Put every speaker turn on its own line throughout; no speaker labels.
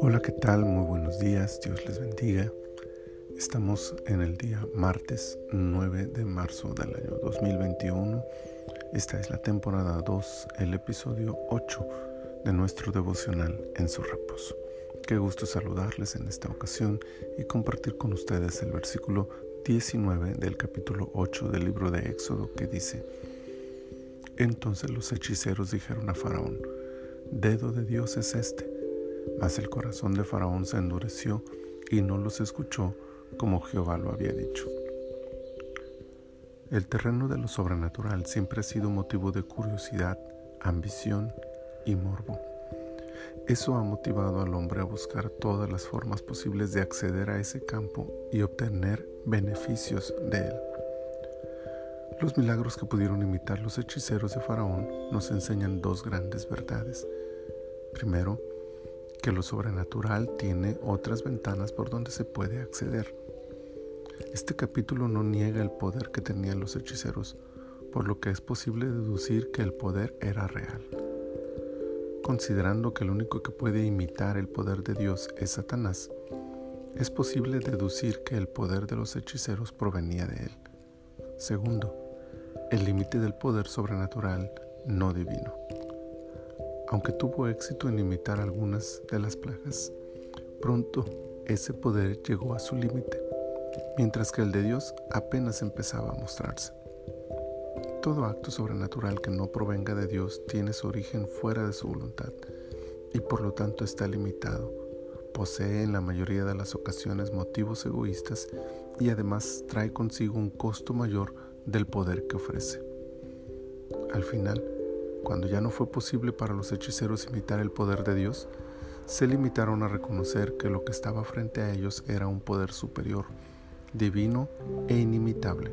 Hola, ¿qué tal? Muy buenos días, Dios les bendiga. Estamos en el día martes 9 de marzo del año 2021. Esta es la temporada 2, el episodio 8 de nuestro devocional en su reposo. Qué gusto saludarles en esta ocasión y compartir con ustedes el versículo 19 del capítulo 8 del libro de Éxodo que dice, Entonces los hechiceros dijeron a Faraón, Dedo de Dios es este mas el corazón de Faraón se endureció y no los escuchó como Jehová lo había dicho. El terreno de lo sobrenatural siempre ha sido motivo de curiosidad, ambición y morbo. Eso ha motivado al hombre a buscar todas las formas posibles de acceder a ese campo y obtener beneficios de él. Los milagros que pudieron imitar los hechiceros de Faraón nos enseñan dos grandes verdades. Primero, que lo sobrenatural tiene otras ventanas por donde se puede acceder. Este capítulo no niega el poder que tenían los hechiceros, por lo que es posible deducir que el poder era real. Considerando que el único que puede imitar el poder de Dios es Satanás, es posible deducir que el poder de los hechiceros provenía de él. Segundo, el límite del poder sobrenatural no divino. Aunque tuvo éxito en imitar algunas de las plagas, pronto ese poder llegó a su límite, mientras que el de Dios apenas empezaba a mostrarse. Todo acto sobrenatural que no provenga de Dios tiene su origen fuera de su voluntad y por lo tanto está limitado. Posee en la mayoría de las ocasiones motivos egoístas y además trae consigo un costo mayor del poder que ofrece. Al final, cuando ya no fue posible para los hechiceros imitar el poder de Dios, se limitaron a reconocer que lo que estaba frente a ellos era un poder superior, divino e inimitable.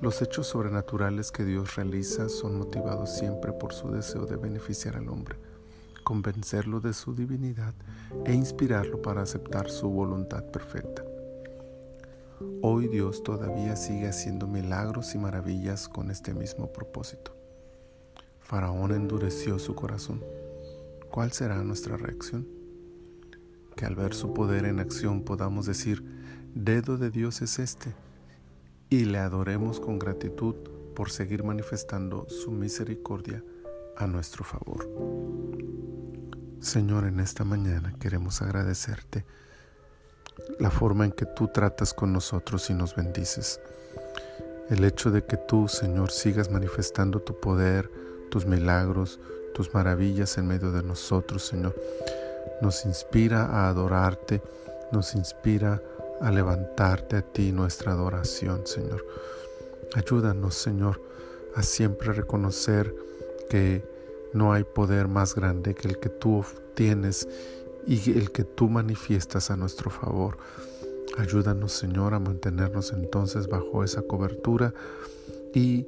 Los hechos sobrenaturales que Dios realiza son motivados siempre por su deseo de beneficiar al hombre, convencerlo de su divinidad e inspirarlo para aceptar su voluntad perfecta. Hoy Dios todavía sigue haciendo milagros y maravillas con este mismo propósito. Faraón endureció su corazón. ¿Cuál será nuestra reacción? Que al ver su poder en acción podamos decir, dedo de Dios es este, y le adoremos con gratitud por seguir manifestando su misericordia a nuestro favor. Señor, en esta mañana queremos agradecerte la forma en que tú tratas con nosotros y nos bendices. El hecho de que tú, Señor, sigas manifestando tu poder, tus milagros, tus maravillas en medio de nosotros, Señor. Nos inspira a adorarte, nos inspira a levantarte a ti nuestra adoración, Señor. Ayúdanos, Señor, a siempre reconocer que no hay poder más grande que el que tú tienes y el que tú manifiestas a nuestro favor. Ayúdanos, Señor, a mantenernos entonces bajo esa cobertura y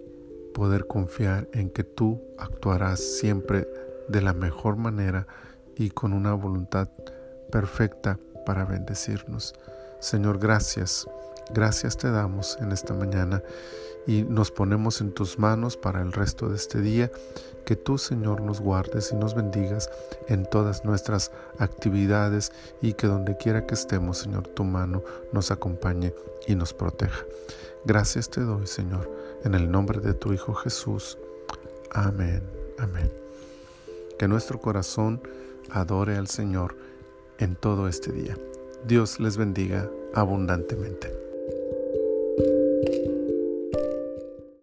poder confiar en que tú actuarás siempre de la mejor manera y con una voluntad perfecta para bendecirnos. Señor, gracias. Gracias te damos en esta mañana y nos ponemos en tus manos para el resto de este día. Que tú, Señor, nos guardes y nos bendigas en todas nuestras actividades y que donde quiera que estemos, Señor, tu mano nos acompañe y nos proteja. Gracias te doy, Señor, en el nombre de tu Hijo Jesús. Amén, amén. Que nuestro corazón adore al Señor en todo este día. Dios les bendiga abundantemente.